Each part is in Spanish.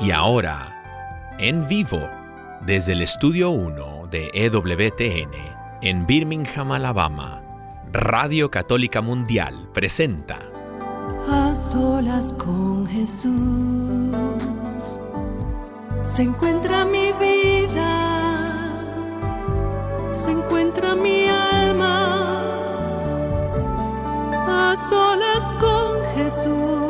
Y ahora, en vivo, desde el estudio 1 de EWTN, en Birmingham, Alabama, Radio Católica Mundial presenta A solas con Jesús se encuentra mi vida, se encuentra mi alma. A solas con Jesús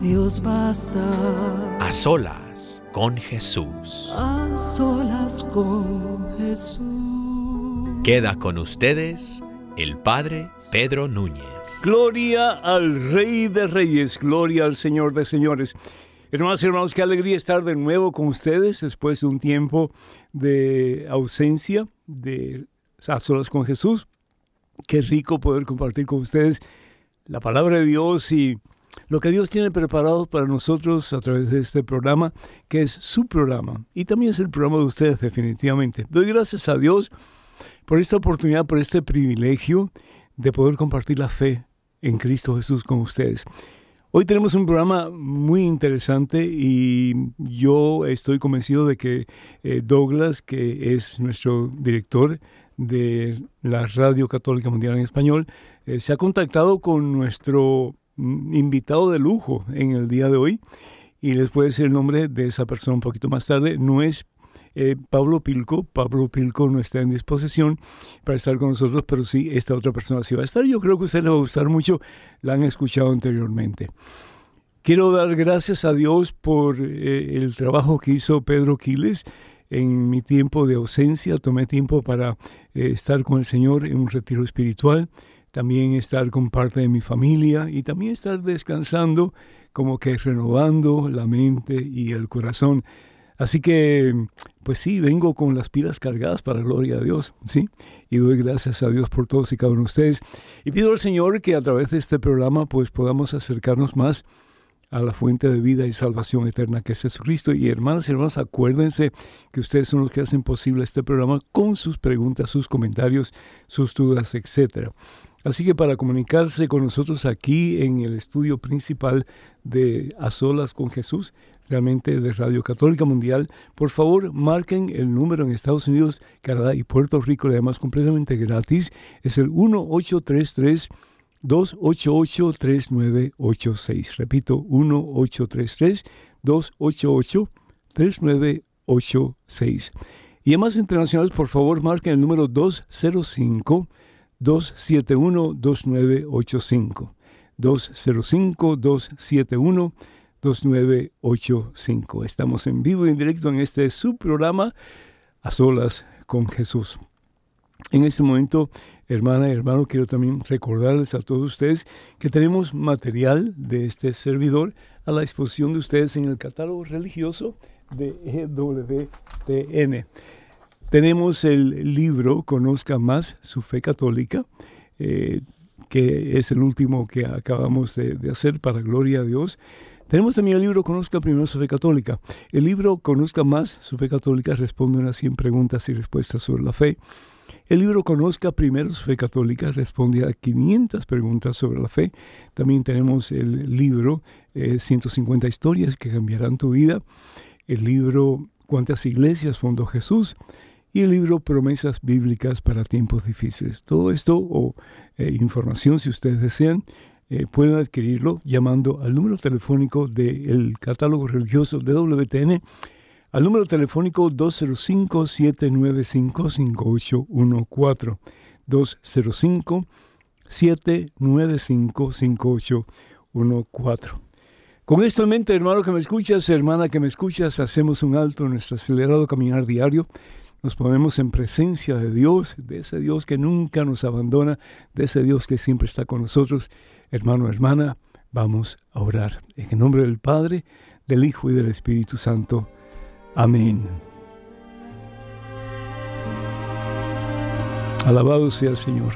Dios basta. A solas con Jesús. A solas con Jesús. Queda con ustedes el Padre Pedro Núñez. Gloria al Rey de Reyes, gloria al Señor de Señores. Hermanos y hermanos, qué alegría estar de nuevo con ustedes después de un tiempo de ausencia de a solas con Jesús. Qué rico poder compartir con ustedes la palabra de Dios y lo que Dios tiene preparado para nosotros a través de este programa, que es su programa y también es el programa de ustedes definitivamente. Doy gracias a Dios por esta oportunidad, por este privilegio de poder compartir la fe en Cristo Jesús con ustedes. Hoy tenemos un programa muy interesante y yo estoy convencido de que eh, Douglas, que es nuestro director de la Radio Católica Mundial en Español, eh, se ha contactado con nuestro invitado de lujo en el día de hoy y les puede decir el nombre de esa persona un poquito más tarde. No es eh, Pablo Pilco. Pablo Pilco no está en disposición para estar con nosotros, pero sí, esta otra persona sí va a estar. Yo creo que a ustedes les va a gustar mucho, la han escuchado anteriormente. Quiero dar gracias a Dios por eh, el trabajo que hizo Pedro Quiles en mi tiempo de ausencia. Tomé tiempo para eh, estar con el Señor en un retiro espiritual, también estar con parte de mi familia y también estar descansando, como que renovando la mente y el corazón. Así que, pues sí, vengo con las pilas cargadas para gloria a Dios, ¿sí? Y doy gracias a Dios por todos y cada uno de ustedes. Y pido al Señor que a través de este programa, pues podamos acercarnos más a la fuente de vida y salvación eterna que es Jesucristo. Y hermanos y hermanos, acuérdense que ustedes son los que hacen posible este programa con sus preguntas, sus comentarios, sus dudas, etcétera. Así que para comunicarse con nosotros aquí en el estudio principal de A Solas con Jesús, realmente de Radio Católica Mundial, por favor marquen el número en Estados Unidos, Canadá y Puerto Rico, además completamente gratis, es el 1833 288 3986. Repito, 1833 288 3986. Y además internacionales, por favor, marquen el número 205 271 2985. 205 271 2985. Estamos en vivo y en directo en este subprograma A Solas con Jesús. En este momento, hermana y hermano, quiero también recordarles a todos ustedes que tenemos material de este servidor a la disposición de ustedes en el catálogo religioso de EWTN. Tenemos el libro Conozca más su fe católica, eh, que es el último que acabamos de, hacer para gloria a Dios. Tenemos también el libro Conozca primero su fe católica. El libro Conozca más su fe católica responde unas 100 preguntas y respuestas sobre la fe. El libro Conozca primero su fe católica responde a 500 preguntas sobre la fe. También tenemos el libro eh, 150 historias que cambiarán tu vida. El libro Cuántas iglesias fundó Jesús. Y el libro Promesas bíblicas para tiempos difíciles. Todo esto o eh, información si ustedes desean eh, pueden adquirirlo llamando al número telefónico del catálogo religioso de WTN, al número telefónico 205-795-5814. 205-795-5814. Con esto en mente, hermano que me escuchas, hermana que me escuchas, hacemos un alto en nuestro acelerado caminar diario nos ponemos en presencia de Dios, de ese Dios que nunca nos abandona, de ese Dios que siempre está con nosotros. Hermano, hermana, vamos a orar. En el nombre del Padre, del Hijo y del Espíritu Santo. Amén. Alabado sea el Señor.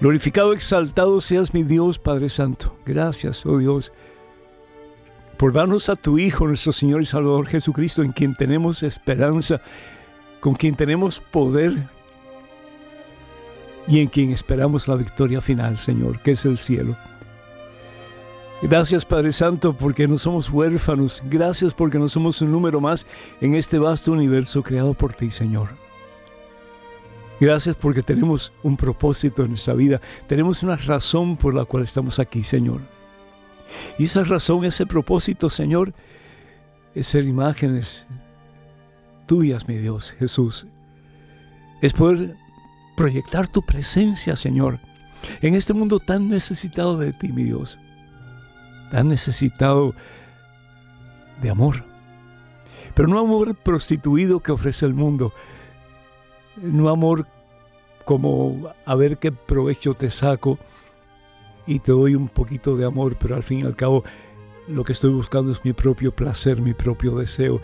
Glorificado, exaltado seas mi Dios, Padre Santo. Gracias, oh Dios por darnos a tu Hijo, nuestro Señor y Salvador Jesucristo, en quien tenemos esperanza, con quien tenemos poder y en quien esperamos la victoria final, Señor, que es el cielo. Gracias Padre Santo porque no somos huérfanos. Gracias porque no somos un número más en este vasto universo creado por ti, Señor. Gracias porque tenemos un propósito en nuestra vida. Tenemos una razón por la cual estamos aquí, Señor. Y esa razón, ese propósito, Señor, es ser imágenes tuyas, mi Dios, Jesús. Es poder proyectar tu presencia, Señor, en este mundo tan necesitado de ti, mi Dios. Tan necesitado de amor. Pero no amor prostituido que ofrece el mundo. No amor como a ver qué provecho te saco y te doy un poquito de amor, pero al fin y al cabo lo que estoy buscando es mi propio placer, mi propio deseo,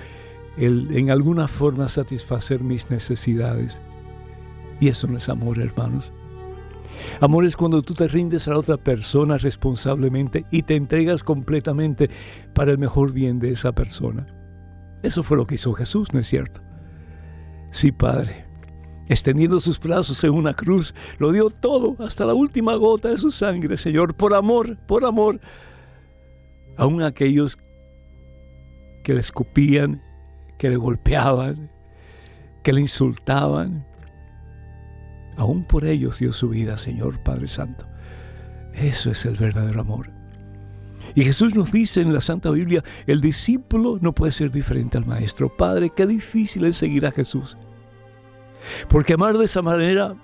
el en alguna forma satisfacer mis necesidades. Y eso no es amor, hermanos. Amor es cuando tú te rindes a la otra persona responsablemente y te entregas completamente para el mejor bien de esa persona. Eso fue lo que hizo Jesús, ¿no es cierto? Sí, Padre extendiendo sus brazos en una cruz, lo dio todo, hasta la última gota de su sangre, Señor, por amor, por amor. Aún aquellos que le escupían, que le golpeaban, que le insultaban, aún por ellos dio su vida, Señor Padre Santo. Eso es el verdadero amor. Y Jesús nos dice en la Santa Biblia, el discípulo no puede ser diferente al maestro. Padre, qué difícil es seguir a Jesús. Porque amar de esa manera,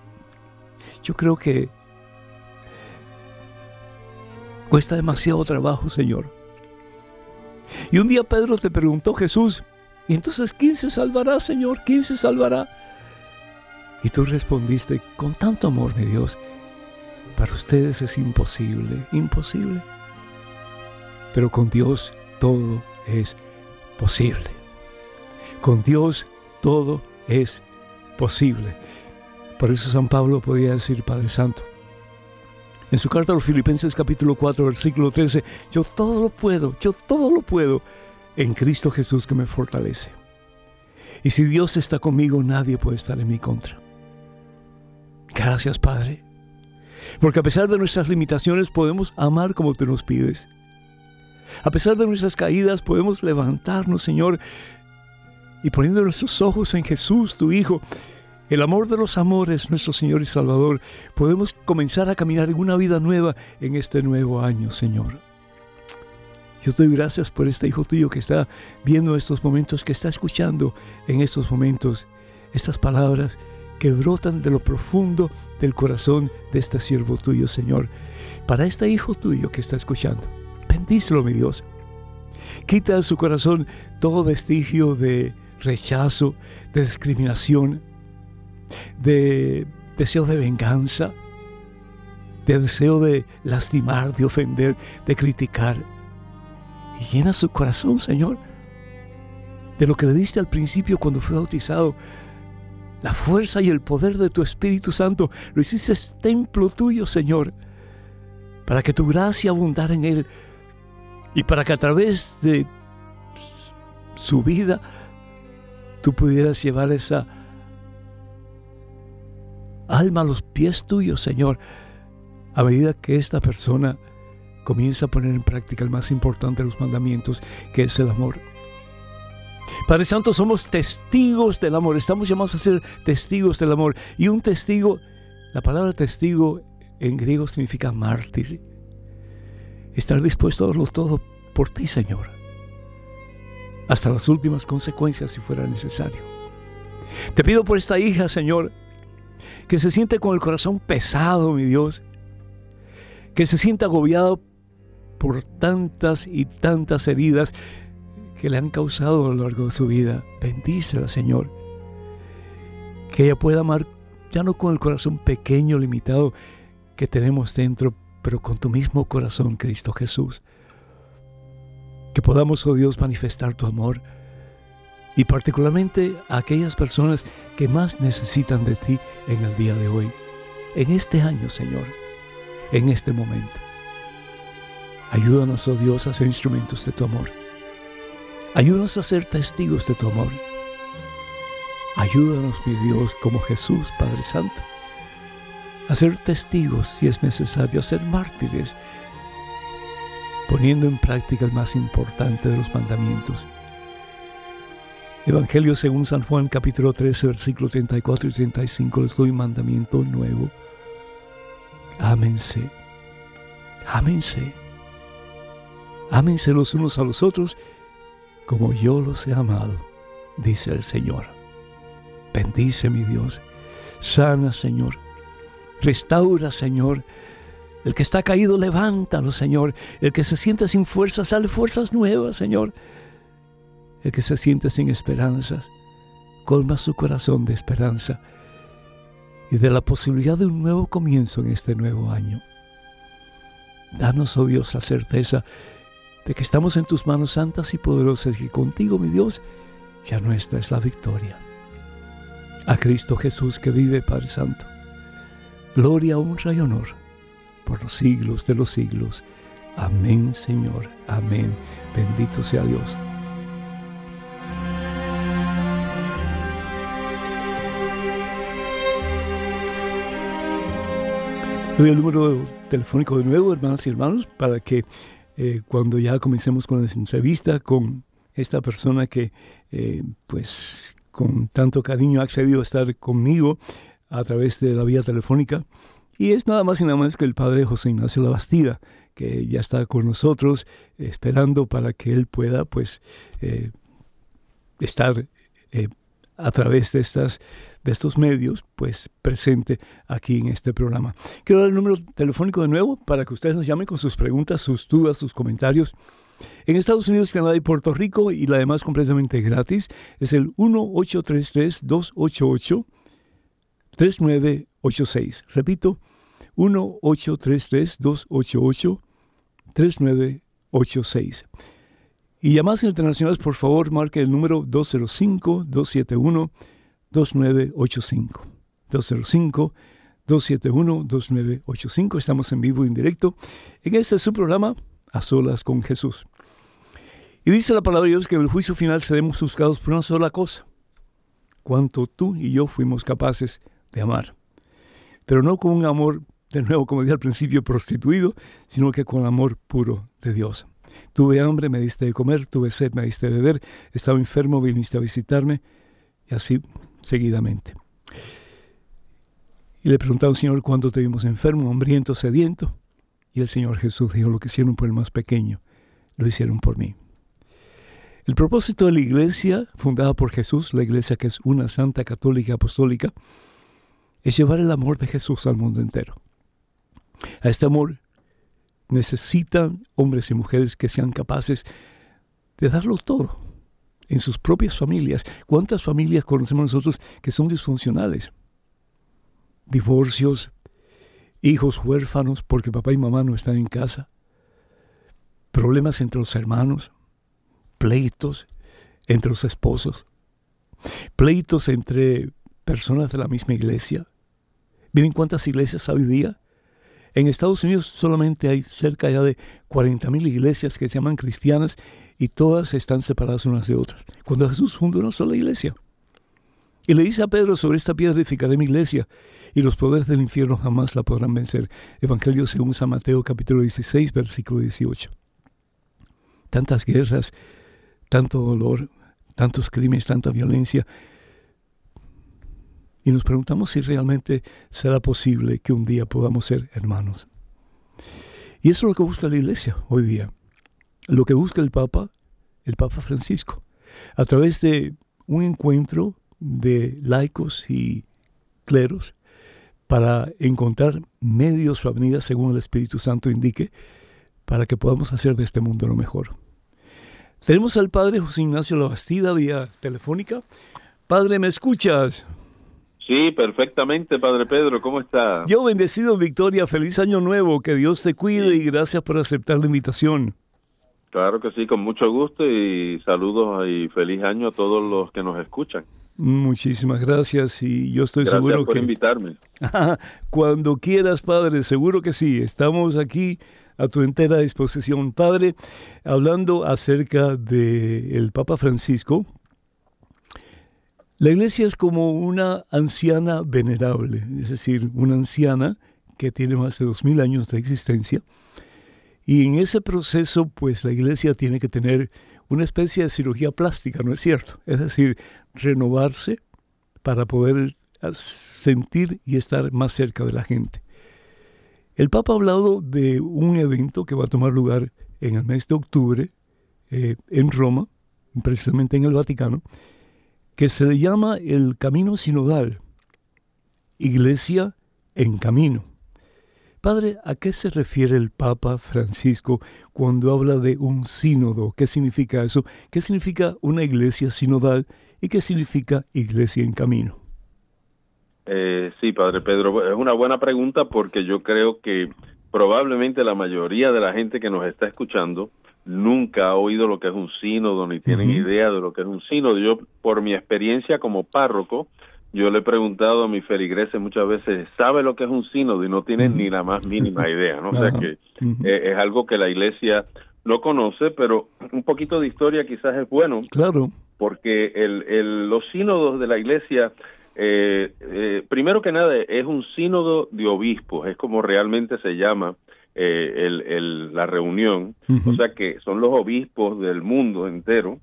yo creo que cuesta demasiado trabajo, Señor. Y un día Pedro te preguntó, Jesús, ¿y entonces quién se salvará, Señor? ¿Quién se salvará? Y tú respondiste, con tanto amor, mi Dios, para ustedes es imposible, imposible. Pero con Dios todo es posible. Con Dios todo es posible posible. Por eso San Pablo podía decir, Padre Santo, en su carta a los Filipenses capítulo 4, versículo 13, yo todo lo puedo, yo todo lo puedo en Cristo Jesús que me fortalece. Y si Dios está conmigo, nadie puede estar en mi contra. Gracias, Padre. Porque a pesar de nuestras limitaciones podemos amar como tú nos pides. A pesar de nuestras caídas podemos levantarnos, Señor, y poniendo nuestros ojos en Jesús, tu Hijo, el amor de los amores, nuestro Señor y Salvador, podemos comenzar a caminar en una vida nueva en este nuevo año, Señor. Yo te doy gracias por este Hijo tuyo que está viendo estos momentos, que está escuchando en estos momentos estas palabras que brotan de lo profundo del corazón de este siervo tuyo, Señor. Para este Hijo tuyo que está escuchando, bendícelo, mi Dios. Quita de su corazón todo vestigio de rechazo, de discriminación, de deseo de venganza, de deseo de lastimar, de ofender, de criticar. Y llena su corazón, Señor, de lo que le diste al principio cuando fue bautizado. La fuerza y el poder de tu Espíritu Santo lo hiciste templo tuyo, Señor, para que tu gracia abundara en él y para que a través de su vida tú pudieras llevar esa alma a los pies tuyos, Señor, a medida que esta persona comienza a poner en práctica el más importante de los mandamientos, que es el amor. Padre Santo, somos testigos del amor, estamos llamados a ser testigos del amor. Y un testigo, la palabra testigo en griego significa mártir. Estar dispuesto a darlo todo por ti, Señor hasta las últimas consecuencias si fuera necesario. Te pido por esta hija, Señor, que se siente con el corazón pesado, mi Dios, que se sienta agobiado por tantas y tantas heridas que le han causado a lo largo de su vida. Bendícela, Señor. Que ella pueda amar ya no con el corazón pequeño, limitado que tenemos dentro, pero con tu mismo corazón, Cristo Jesús. Que podamos, oh Dios, manifestar tu amor y particularmente a aquellas personas que más necesitan de ti en el día de hoy, en este año, Señor, en este momento. Ayúdanos, oh Dios, a ser instrumentos de tu amor. Ayúdanos a ser testigos de tu amor. Ayúdanos, mi Dios, como Jesús, Padre Santo, a ser testigos si es necesario, a ser mártires, poniendo en práctica el más importante de los mandamientos. Evangelio según San Juan capítulo 13 versículos 34 y 35 les doy mandamiento nuevo. Ámense, ámense, ámense los unos a los otros como yo los he amado, dice el Señor. Bendice mi Dios, sana Señor, restaura Señor. El que está caído, levántalo Señor. El que se siente sin fuerzas, sale fuerzas nuevas Señor. El que se siente sin esperanzas, colma su corazón de esperanza y de la posibilidad de un nuevo comienzo en este nuevo año. Danos, oh Dios, la certeza de que estamos en tus manos santas y poderosas y contigo, mi Dios, ya nuestra es la victoria. A Cristo Jesús que vive, Padre Santo, gloria, honra y honor por los siglos de los siglos. Amén, Señor. Amén. Bendito sea Dios. Doy el número telefónico de nuevo, hermanas y hermanos, para que eh, cuando ya comencemos con la entrevista con esta persona que, eh, pues, con tanto cariño ha accedido a estar conmigo a través de la vía telefónica. Y es nada más y nada más que el padre José Ignacio Labastida, que ya está con nosotros esperando para que él pueda, pues, eh, estar a través de estas de estos medios, pues presente aquí en este programa. Quiero dar el número telefónico de nuevo para que ustedes nos llamen con sus preguntas, sus dudas, sus comentarios. En Estados Unidos, Canadá y Puerto Rico, y la demás completamente gratis, es el 1-833-288-3986. Repito, 1-833-288-3986. Y llamadas internacionales, por favor, marque el número 205-271. 2985. 205-271-2985. Estamos en vivo y en directo en este su programa, A Solas con Jesús. Y dice la palabra de Dios que en el juicio final seremos juzgados por una sola cosa. Cuánto tú y yo fuimos capaces de amar. Pero no con un amor, de nuevo, como dije al principio, prostituido, sino que con amor puro de Dios. Tuve hambre, me diste de comer, tuve sed, me diste de beber, estaba enfermo, viniste a visitarme, y así seguidamente. Y le preguntaron, Señor, ¿cuándo te vimos enfermo, hambriento, sediento? Y el Señor Jesús dijo, lo que hicieron por el más pequeño, lo hicieron por mí. El propósito de la iglesia, fundada por Jesús, la iglesia que es una santa católica apostólica, es llevar el amor de Jesús al mundo entero. A este amor necesitan hombres y mujeres que sean capaces de darlo todo, en sus propias familias. ¿Cuántas familias conocemos nosotros que son disfuncionales? Divorcios, hijos huérfanos porque papá y mamá no están en casa, problemas entre los hermanos, pleitos entre los esposos, pleitos entre personas de la misma iglesia. Miren cuántas iglesias hay hoy día. En Estados Unidos solamente hay cerca ya de 40.000 iglesias que se llaman cristianas y todas están separadas unas de otras. Cuando Jesús fundó una sola iglesia. Y le dice a Pedro, sobre esta piedra edificaré mi iglesia, y los poderes del infierno jamás la podrán vencer. Evangelio según San Mateo capítulo 16, versículo 18. Tantas guerras, tanto dolor, tantos crímenes, tanta violencia. Y nos preguntamos si realmente será posible que un día podamos ser hermanos. Y eso es lo que busca la iglesia hoy día lo que busca el Papa, el Papa Francisco, a través de un encuentro de laicos y cleros para encontrar medios o avenidas según el Espíritu Santo indique para que podamos hacer de este mundo lo mejor. Tenemos al Padre José Ignacio Labastida vía telefónica. Padre, ¿me escuchas? Sí, perfectamente, Padre Pedro, ¿cómo está? Yo bendecido, Victoria, feliz año nuevo, que Dios te cuide y gracias por aceptar la invitación. Claro que sí, con mucho gusto y saludos y feliz año a todos los que nos escuchan. Muchísimas gracias y yo estoy seguro por que invitarme. cuando quieras, Padre, seguro que sí. Estamos aquí a tu entera disposición, Padre, hablando acerca de el Papa Francisco. La iglesia es como una anciana venerable, es decir, una anciana que tiene más de dos mil años de existencia. Y en ese proceso, pues la iglesia tiene que tener una especie de cirugía plástica, ¿no es cierto? Es decir, renovarse para poder sentir y estar más cerca de la gente. El Papa ha hablado de un evento que va a tomar lugar en el mes de octubre eh, en Roma, precisamente en el Vaticano, que se le llama el Camino Sinodal, Iglesia en Camino. Padre, ¿a qué se refiere el Papa Francisco cuando habla de un sínodo? ¿Qué significa eso? ¿Qué significa una iglesia sinodal y qué significa iglesia en camino? Eh, sí, Padre Pedro, es una buena pregunta porque yo creo que probablemente la mayoría de la gente que nos está escuchando nunca ha oído lo que es un sínodo ni tienen idea de lo que es un sínodo. Yo, por mi experiencia como párroco, yo le he preguntado a mi feligreses muchas veces, ¿sabe lo que es un sínodo? Y no tienen ni la más mínima idea, ¿no? O sea que eh, es algo que la iglesia no conoce, pero un poquito de historia quizás es bueno. Claro. Porque el, el, los sínodos de la iglesia, eh, eh, primero que nada, es un sínodo de obispos, es como realmente se llama el, el, la reunión. O sea que son los obispos del mundo entero,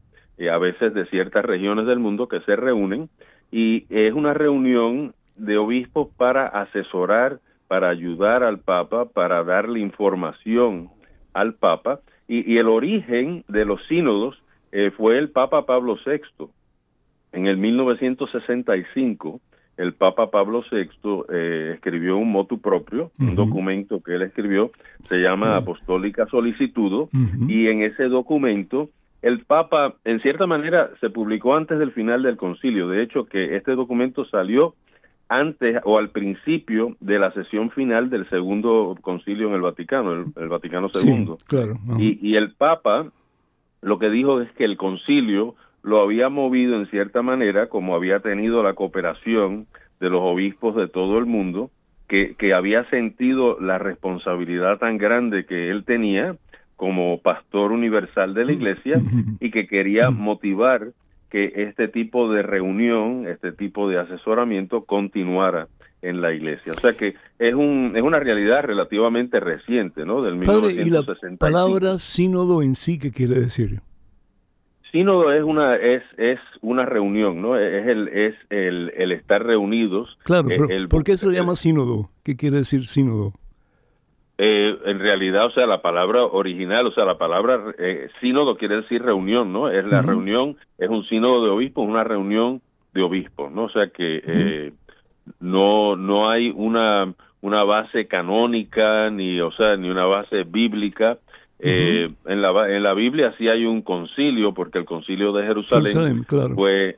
a veces de ciertas regiones del mundo, que se reúnen y es una reunión de obispos para asesorar, para ayudar al Papa, para darle información al Papa, y, el origen de los sínodos eh, fue el Papa Pablo VI. En el 1965, el Papa Pablo VI eh, escribió un motu propio, un documento que él escribió, se llama Apostólica Solicitudo, y en ese documento el Papa, en cierta manera, se publicó antes del final del concilio. De hecho, que este documento salió antes o al principio de la sesión final del segundo concilio en el Vaticano, el, Vaticano II. claro. Y, el Papa lo que dijo es que el concilio lo había movido en cierta manera, como había tenido la cooperación de los obispos de todo el mundo, que, que había sentido la responsabilidad tan grande que él tenía como pastor universal de la iglesia y que quería motivar que este tipo de reunión, este tipo de asesoramiento continuara en la iglesia. O sea que es un es una realidad relativamente reciente, ¿no? Del Padre, ¿y la palabra sínodo en sí qué quiere decir? Sínodo es una es es una reunión, ¿no? Es el es el, el estar reunidos. Claro, pero ¿por qué se le llama sínodo? ¿Qué quiere decir sínodo? Eh, en realidad, o sea, la palabra original, o sea, la palabra eh, sínodo quiere decir reunión, ¿no? Es la reunión, es un sínodo de obispos, una reunión de obispos, ¿no? O sea que eh, no no hay una una base canónica ni, o sea, ni una base bíblica. en la en la Biblia sí hay un concilio, porque el concilio de Jerusalén, fue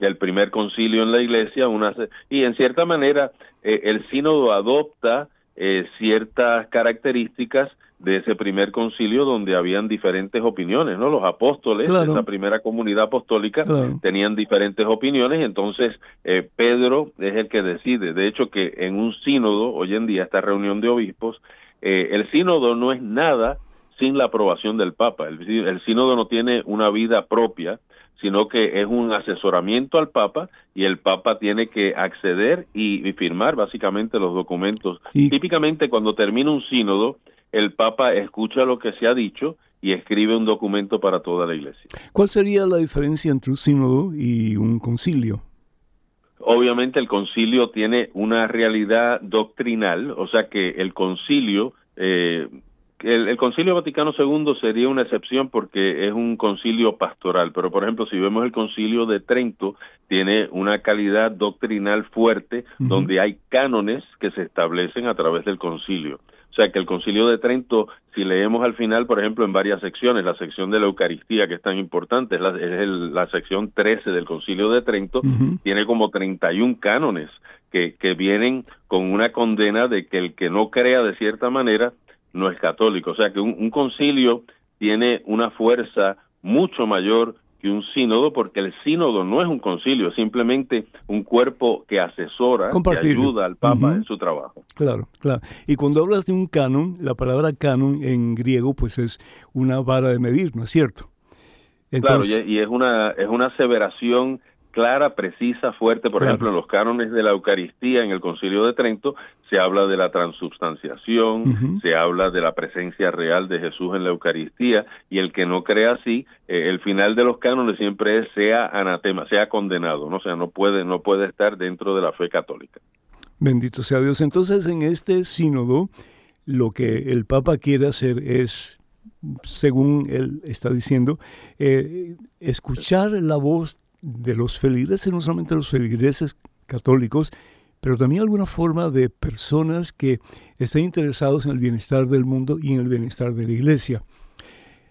el primer concilio en la Iglesia, una y en cierta manera el sínodo adopta eh, ciertas características de ese primer concilio donde habían diferentes opiniones, ¿no? Los apóstoles de esa primera comunidad apostólica tenían diferentes opiniones, entonces eh, Pedro es el que decide. De hecho, que en un sínodo, hoy en día, esta reunión de obispos, eh, el sínodo no es nada sin la aprobación del Papa. El, el sínodo no tiene una vida propia, sino que es un asesoramiento al Papa y el Papa tiene que acceder y, firmar básicamente los documentos. Típicamente cuando termina un sínodo, el Papa escucha lo que se ha dicho y escribe un documento para toda la Iglesia. ¿Cuál sería la diferencia entre un sínodo y un concilio? Obviamente el concilio tiene una realidad doctrinal, o sea que el concilio eh, el, Concilio Vaticano II sería una excepción porque es un concilio pastoral, pero por ejemplo, si vemos el Concilio de Trento, tiene una calidad doctrinal fuerte donde hay cánones que se establecen a través del concilio. O sea que el Concilio de Trento, si leemos al final, por ejemplo, en varias secciones, la sección de la Eucaristía, que es tan importante, es la, es la sección 13 del Concilio de Trento, tiene como 31 cánones que, que vienen con una condena de que el que no crea de cierta manera no es católico. O sea que un concilio tiene una fuerza mucho mayor un sínodo, porque el sínodo no es un concilio, es simplemente un cuerpo que asesora, que ayuda al Papa en su trabajo. Claro, claro. Y cuando hablas de un canon, la palabra canon en griego pues es una vara de medir, ¿no es cierto? Claro, y es una, es una aseveración clara, precisa, fuerte. Por ejemplo, en los cánones de la Eucaristía en el Concilio de Trento se habla de la transubstanciación, se habla de la presencia real de Jesús en la Eucaristía y el que no crea así, eh, el final de los cánones siempre es sea anatema, sea condenado, ¿no? o sea, no puede no puede estar dentro de la fe católica. Bendito sea Dios. Entonces, en este sínodo lo que el Papa quiere hacer es según él está diciendo, eh, escuchar la voz de los feligreses, no solamente los feligreses católicos, pero también alguna forma de personas que estén interesados en el bienestar del mundo y en el bienestar de la iglesia.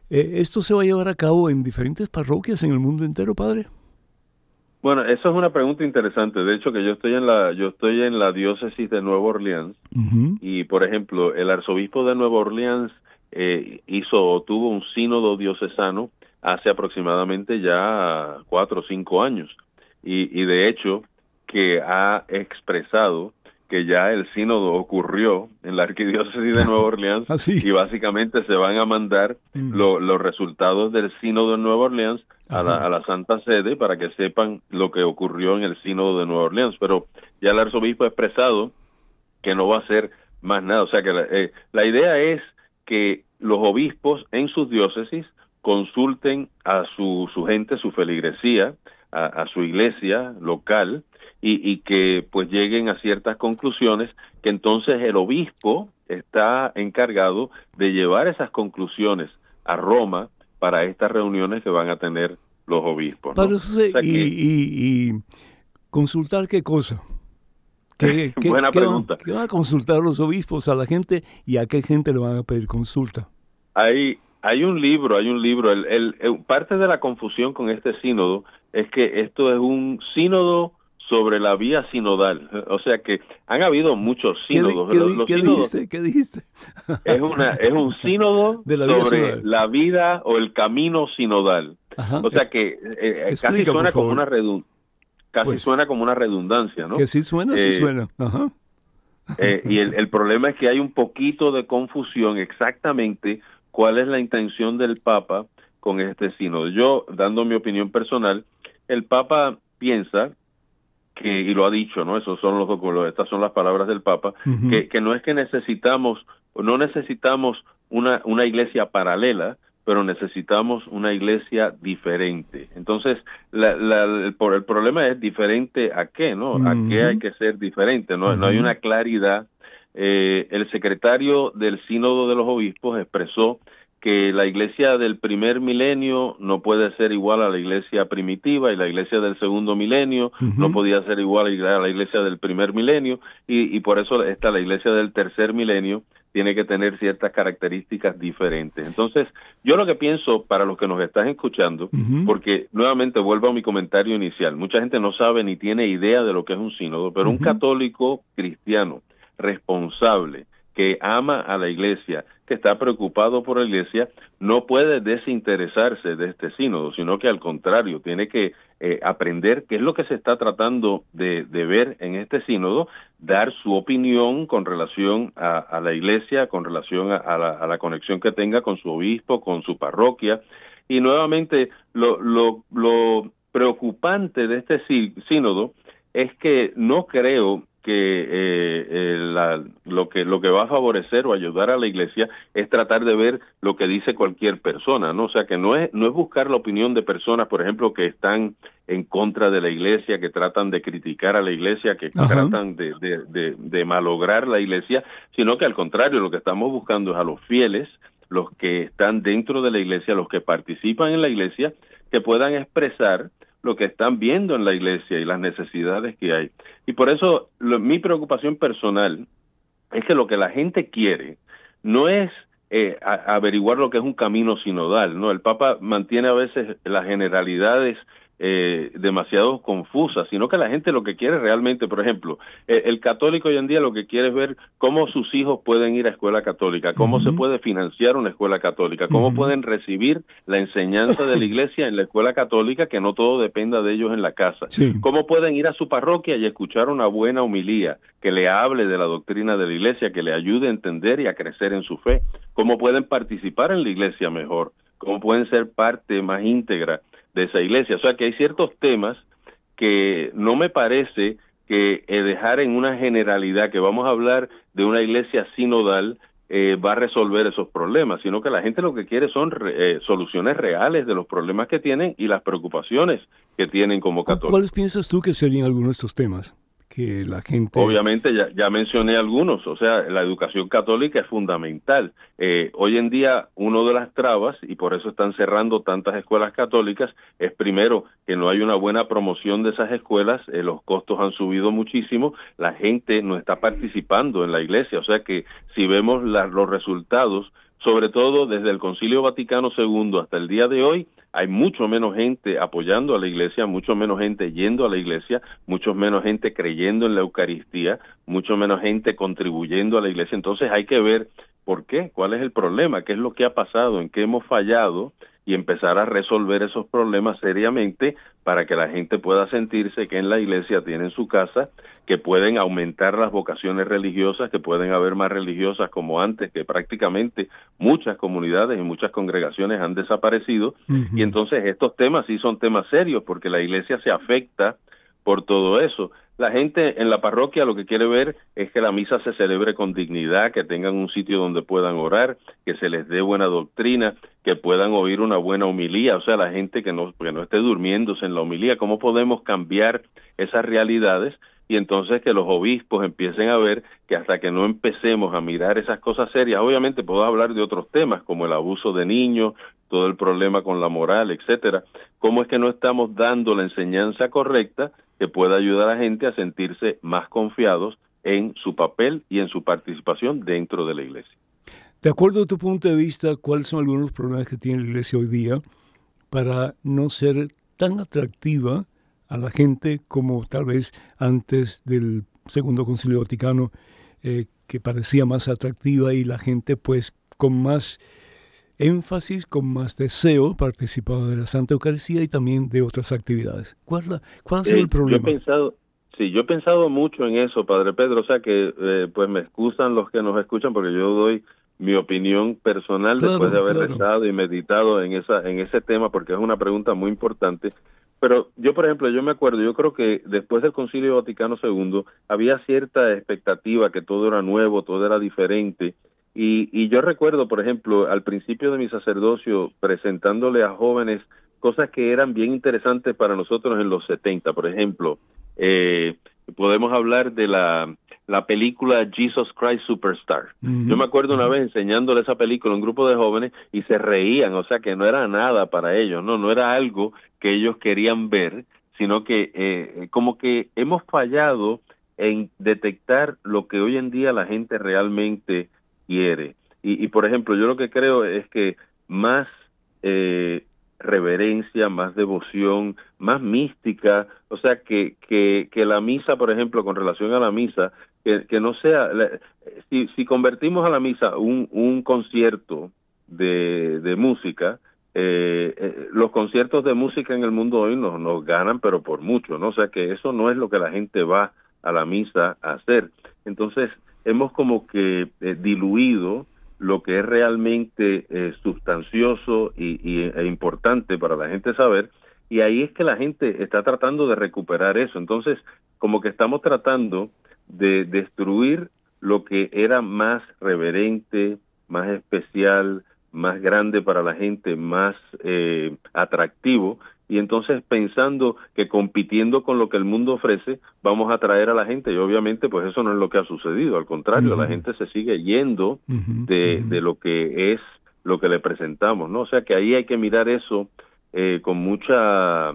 Eh, ¿Esto se va a llevar a cabo en diferentes parroquias en el mundo entero, padre? Bueno, eso es una pregunta interesante. De hecho, que yo estoy en la yo estoy en la diócesis de Nueva Orleans y, por ejemplo, el arzobispo de Nueva Orleans eh, hizo o tuvo un sínodo diocesano hace aproximadamente ya cuatro o cinco años. Y, y de hecho, que ha expresado que ya el sínodo ocurrió en la arquidiócesis de Nueva Orleans ah, y básicamente se van a mandar mm. los resultados del sínodo en Nueva Orleans a la, a la, Santa Sede para que sepan lo que ocurrió en el sínodo de Nueva Orleans. Pero ya el arzobispo ha expresado que no va a hacer más nada. O sea que la, eh, la idea es que los obispos en sus diócesis consulten a su, su gente, su feligresía, a, su iglesia local y, y, que pues lleguen a ciertas conclusiones que entonces el obispo está encargado de llevar esas conclusiones a Roma para estas reuniones que van a tener los obispos. y, consultar qué cosa. ¿Qué, Buena pregunta. ¿Qué van a consultar los obispos a la gente y a qué gente le van a pedir consulta? Hay, hay un libro, hay un libro. El, el, parte de la confusión con este sínodo es que esto es un sínodo sobre la vía sinodal. O sea que han habido muchos sínodos. ¿Qué, dijiste? ¿Qué dijiste? Es, una, es un sínodo sobre la vida o el camino sinodal. o sea que eh, eh, casi suena como una casi pues suena como una redundancia, ¿no? Que sí suena, sí eh, suena. y el, el problema es que hay un poquito de confusión exactamente cuál es la intención del Papa con este sínodo. Yo, dando mi opinión personal, el Papa piensa que, y lo ha dicho, ¿no? Esos son los estas son las palabras del Papa, que, que no es que necesitamos, no necesitamos una, una iglesia paralela, pero necesitamos una iglesia diferente. Entonces, la, la, el, el, problema es diferente a qué, ¿no? ¿A qué hay que ser diferente? No, no hay una claridad eh, el secretario del Sínodo de los Obispos expresó que la iglesia del primer milenio no puede ser igual a la iglesia primitiva y la iglesia del segundo milenio no podía ser igual a la iglesia del primer milenio. Y, y por eso está la iglesia del tercer milenio tiene que tener ciertas características diferentes. Entonces, yo lo que pienso para los que nos están escuchando, porque nuevamente vuelvo a mi comentario inicial, mucha gente no sabe ni tiene idea de lo que es un sínodo, pero un católico cristiano responsable, que ama a la iglesia, que está preocupado por la iglesia, no puede desinteresarse de este sínodo, sino que al contrario, tiene que eh, aprender qué es lo que se está tratando de, ver en este sínodo, dar su opinión con relación a, la iglesia, con relación a, la, conexión que tenga con su obispo, con su parroquia. Y nuevamente, lo, lo, lo preocupante de este sínodo es que no creo que eh, eh, lo que lo que va a favorecer o ayudar a la iglesia es tratar de ver lo que dice cualquier persona no o sea que no es no es buscar la opinión de personas por ejemplo que están en contra de la iglesia que tratan de criticar a la iglesia que tratan de, de, de malograr la iglesia sino que al contrario lo que estamos buscando es a los fieles los que están dentro de la iglesia los que participan en la iglesia que puedan expresar lo que están viendo en la iglesia y las necesidades que hay. Y por eso mi preocupación personal es que lo que la gente quiere no es eh, averiguar lo que es un camino sinodal, ¿no? El Papa mantiene a veces las generalidades eh, demasiado confusa, sino que la gente lo que quiere realmente, por ejemplo, eh, el católico hoy en día lo que quiere es ver cómo sus hijos pueden ir a escuela católica, cómo se puede financiar una escuela católica, cómo pueden recibir la enseñanza de la iglesia en la escuela católica, que no todo dependa de ellos en la casa, cómo pueden ir a su parroquia y escuchar una buena humilía que le hable de la doctrina de la iglesia, que le ayude a entender y a crecer en su fe, cómo pueden participar en la iglesia mejor, cómo pueden ser parte más íntegra de esa iglesia. O sea que hay ciertos temas que no me parece que eh, dejar en una generalidad que vamos a hablar de una iglesia sinodal eh, va a resolver esos problemas, sino que la gente lo que quiere son eh, soluciones reales de los problemas que tienen y las preocupaciones que tienen como católicos. ¿Cuáles piensas tú que serían algunos de estos temas? Que la gente... Obviamente, ya, mencioné algunos, o sea, la educación católica es fundamental. Eh, hoy en día, una de las trabas, y por eso están cerrando tantas escuelas católicas, es primero que no hay una buena promoción de esas escuelas, eh, los costos han subido muchísimo, la gente no está participando en la iglesia, o sea que si vemos los resultados, sobre todo desde el Concilio Vaticano II hasta el día de hoy, hay mucho menos gente apoyando a la iglesia, mucho menos gente yendo a la iglesia, mucho menos gente creyendo en la Eucaristía, mucho menos gente contribuyendo a la iglesia. Entonces hay que ver por qué, cuál es el problema, qué es lo que ha pasado, en qué hemos fallado y empezar a resolver esos problemas seriamente para que la gente pueda sentirse que en la iglesia tienen su casa, que pueden aumentar las vocaciones religiosas, que pueden haber más religiosas como antes, que prácticamente muchas comunidades y muchas congregaciones han desaparecido. Y entonces estos temas sí son temas serios porque la iglesia se afecta por todo eso. La gente en la parroquia lo que quiere ver es que la misa se celebre con dignidad, que tengan un sitio donde puedan orar, que se les dé buena doctrina, que puedan oír una buena homilía, o sea, la gente que no, que no esté durmiéndose en la homilía. ¿Cómo podemos cambiar esas realidades? y entonces que los obispos empiecen a ver que hasta que no empecemos a mirar esas cosas serias, obviamente puedo hablar de otros temas como el abuso de niños, todo el problema con la moral, etcétera, cómo es que no estamos dando la enseñanza correcta que pueda ayudar a la gente a sentirse más confiados en su papel y en su participación dentro de la iglesia. De acuerdo a tu punto de vista, ¿cuáles son algunos problemas que tiene la iglesia hoy día para no ser tan atractiva a la gente como tal vez antes del Segundo Concilio Vaticano, eh, que parecía más atractiva y la gente pues con más énfasis, con más deseo participaba de la Santa Eucaristía y también de otras actividades. ¿Cuál, cuál ha sido el problema? Yo he pensado, sí, yo he pensado mucho en eso, Padre Pedro, o sea que eh, pues me excusan los que nos escuchan porque yo doy mi opinión personal después de haber estado y meditado en esa en ese tema porque es una pregunta muy importante pero yo por ejemplo yo me acuerdo yo creo que después del Concilio Vaticano II había cierta expectativa que todo era nuevo todo era diferente y, y yo recuerdo, por ejemplo, al principio de mi sacerdocio, presentándole a jóvenes cosas que eran bien interesantes para nosotros en los 70. Por ejemplo, eh, podemos hablar de la, la película Jesus Christ Superstar. Yo me acuerdo una vez enseñándole esa película a un grupo de jóvenes y se reían, o sea que no era nada para ellos, no, no era algo que ellos querían ver, sino que eh, como que hemos fallado en detectar lo que hoy en día la gente realmente quiere. Y, por ejemplo, yo lo que creo es que más eh, reverencia, más devoción, más mística, o sea, que, que, que la misa, por ejemplo, con relación a la misa, que, que no sea, si, si convertimos a la misa un, un concierto de, de música, eh, eh, los conciertos de música en el mundo hoy nos, nos ganan, pero por mucho, ¿no? O sea, que eso no es lo que la gente va a la misa a hacer. Entonces, hemos como que eh, diluido lo que es realmente eh, sustancioso y, e importante para la gente saber y ahí es que la gente está tratando de recuperar eso. Entonces como que estamos tratando de destruir lo que era más reverente más especial más grande para la gente más eh, atractivo y entonces pensando que compitiendo con lo que el mundo ofrece vamos a atraer a la gente. Y obviamente pues eso no es lo que ha sucedido. Al contrario la gente se sigue yendo de, de lo que es lo que le presentamos no o sea que ahí hay que mirar eso eh, con mucha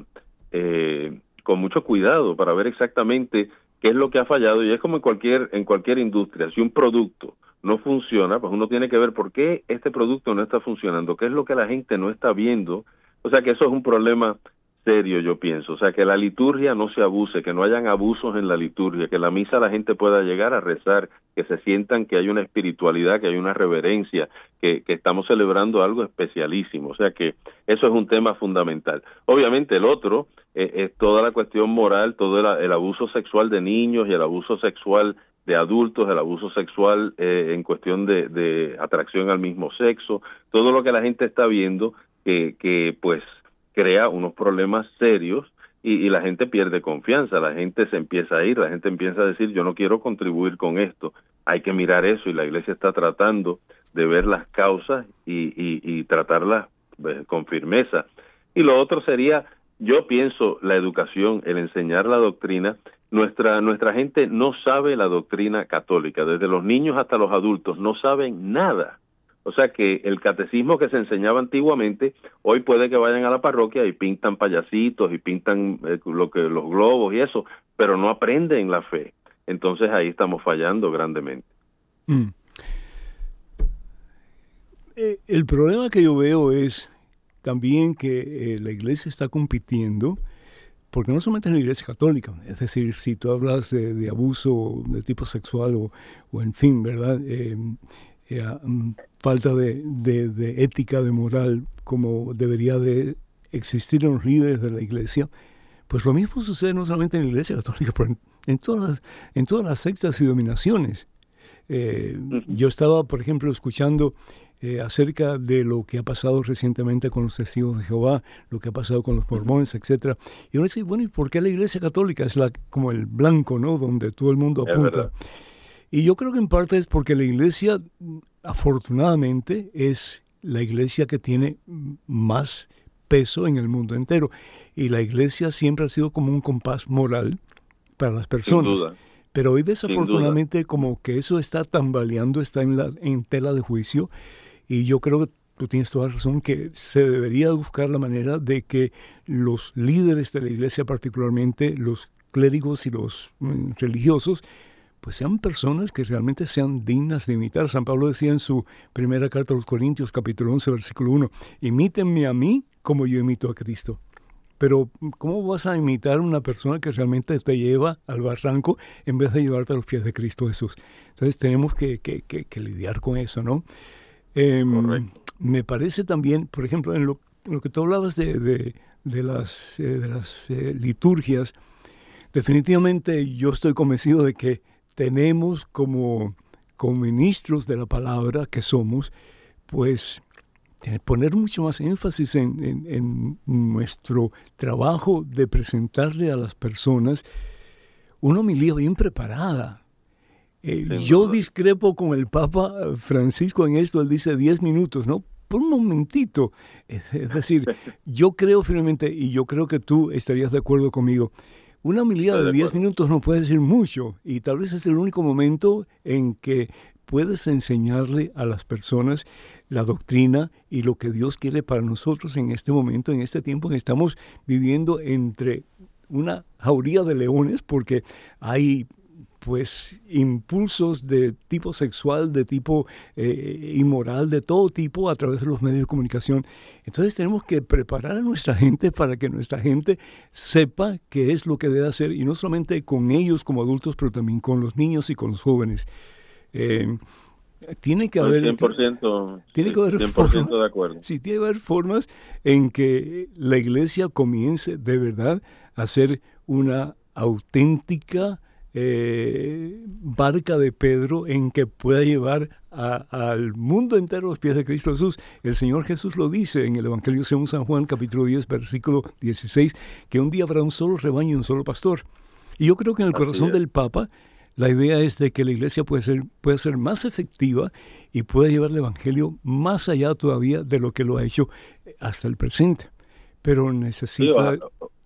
eh, con mucho cuidado para ver exactamente qué es lo que ha fallado. Y es como en cualquier en cualquier industria. Si un producto no funciona, pues uno tiene que ver por qué este producto no está funcionando, qué es lo que la gente no está viendo. O sea que eso es un problema serio, yo pienso. O sea, que la liturgia no se abuse, que no hayan abusos en la liturgia, que la misa la gente pueda llegar a rezar, que se sientan que hay una espiritualidad, que hay una reverencia, que, que estamos celebrando algo especialísimo. O sea, que eso es un tema fundamental. Obviamente el otro eh, es toda la cuestión moral, todo el, abuso sexual de niños y el abuso sexual de adultos, el abuso sexual eh, en cuestión de, de atracción al mismo sexo, todo lo que la gente está viendo que, que pues crea unos problemas serios y, la gente pierde confianza, la gente se empieza a ir, la gente empieza a decir yo no quiero contribuir con esto, hay que mirar eso y la iglesia está tratando de ver las causas y, y, tratarlas eh, con firmeza. Y lo otro sería, yo pienso, la educación, el enseñar la doctrina, nuestra, nuestra gente no sabe la doctrina católica, desde los niños hasta los adultos, no saben nada o sea que el catecismo que se enseñaba antiguamente, hoy puede que vayan a la parroquia y pintan payasitos y pintan eh, lo que los globos y eso, pero no aprenden la fe. Entonces ahí estamos fallando grandemente. Mm. Eh, el problema que yo veo es también que eh, la iglesia está compitiendo, porque no solamente en la iglesia católica, es decir, si tú hablas de, abuso de tipo sexual o, o en fin, ¿verdad? Mm, falta de, de, ética, de moral, como debería de existir en los líderes de la iglesia, pues lo mismo sucede no solamente en la iglesia católica, pero en, todas, las, en todas las sectas y dominaciones. Eh, yo estaba, por ejemplo, escuchando eh, acerca de lo que ha pasado recientemente con los testigos de Jehová, lo que ha pasado con los mormones, etcétera. Y uno dice, bueno, ¿y por qué la iglesia católica es la, como el blanco, ¿no? Donde todo el mundo apunta. Y yo creo que en parte es porque la iglesia, afortunadamente, es la iglesia que tiene más peso en el mundo entero. Y la iglesia siempre ha sido como un compás moral para las personas. Pero hoy desafortunadamente como que eso está tambaleando, está en, la, en tela de juicio. Y yo creo que tú tienes toda razón que se debería buscar la manera de que los líderes de la iglesia, particularmente los clérigos y los mm, religiosos, pues sean personas que realmente sean dignas de imitar. San Pablo decía en su primera carta a los Corintios, capítulo 11, versículo 1, imítenme a mí como yo imito a Cristo. Pero ¿cómo vas a imitar a una persona que realmente te lleva al barranco en vez de llevarte a los pies de Cristo Jesús? Entonces tenemos que, lidiar con eso, ¿no? Em, me parece también, por ejemplo, en lo, que tú hablabas de, las, de las eh, eh, liturgias, definitivamente yo estoy convencido de que tenemos como, como ministros de la palabra que somos, pues poner mucho más énfasis en, nuestro trabajo de presentarle a las personas una homilía bien preparada. Eh, yo discrepo con el Papa Francisco en esto, él dice 10 minutos, ¿no? Por un momentito. Es decir, yo creo firmemente, y yo creo que tú estarías de acuerdo conmigo, una homilía de 10 minutos no puede decir mucho y tal vez es el único momento en que puedes enseñarle a las personas la doctrina y lo que Dios quiere para nosotros en este momento, en este tiempo en que estamos viviendo entre una jauría de leones, porque hay pues impulsos de tipo sexual, de tipo eh, inmoral, de todo tipo a través de los medios de comunicación. Entonces tenemos que preparar a nuestra gente para que nuestra gente sepa qué es lo que debe hacer y no solamente con ellos como adultos, pero también con los niños y con los jóvenes. Eh, tiene que haber 100%, tiene que haber 100 de acuerdo. Sí, tiene que haber formas en que la iglesia comience de verdad a ser una auténtica eh, barca de Pedro en que pueda llevar al mundo entero los pies de Cristo Jesús. El Señor Jesús lo dice en el Evangelio según San Juan, capítulo 10, versículo 16, que un día habrá un solo rebaño y un solo pastor. Y yo creo que en el corazón del Papa la idea es de que la iglesia puede ser, puede ser más efectiva y puede llevar el Evangelio más allá todavía de lo que lo ha hecho hasta el presente. Pero necesita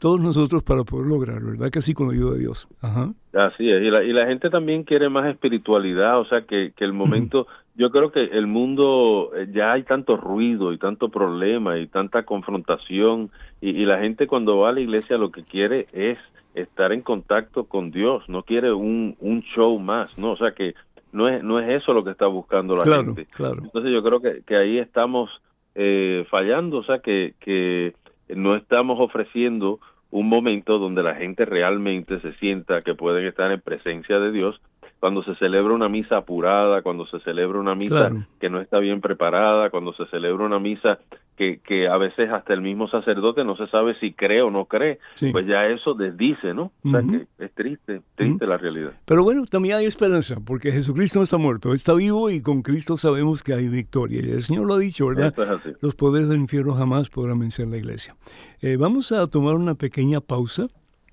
todos nosotros para poder lograr, ¿verdad? Que así con la ayuda de Dios. Ajá. Así es, y la, y la gente también quiere más espiritualidad, o sea, que, que el momento, yo creo que el mundo, eh, ya hay tanto ruido y tanto problema y tanta confrontación, y, y la gente cuando va a la iglesia lo que quiere es estar en contacto con Dios, no quiere un, un show más, ¿no? O sea, que no es, no es eso lo que está buscando la gente. Entonces yo creo que, que ahí estamos eh, fallando, o sea, que, que no estamos ofreciendo un momento donde la gente realmente se sienta que pueden estar en presencia de Dios cuando se celebra una misa apurada, cuando se celebra una misa que no está bien preparada, cuando se celebra una misa que, que a veces hasta el mismo sacerdote no se sabe si cree o no cree, pues ya eso desdice, ¿no? O sea que es triste, triste la realidad. Pero bueno, también hay esperanza, porque Jesucristo no está muerto, está vivo y con Cristo sabemos que hay victoria. Y el Señor lo ha dicho, ¿verdad? Los poderes del infierno jamás podrán vencer la iglesia. Eh, vamos a tomar una pequeña pausa.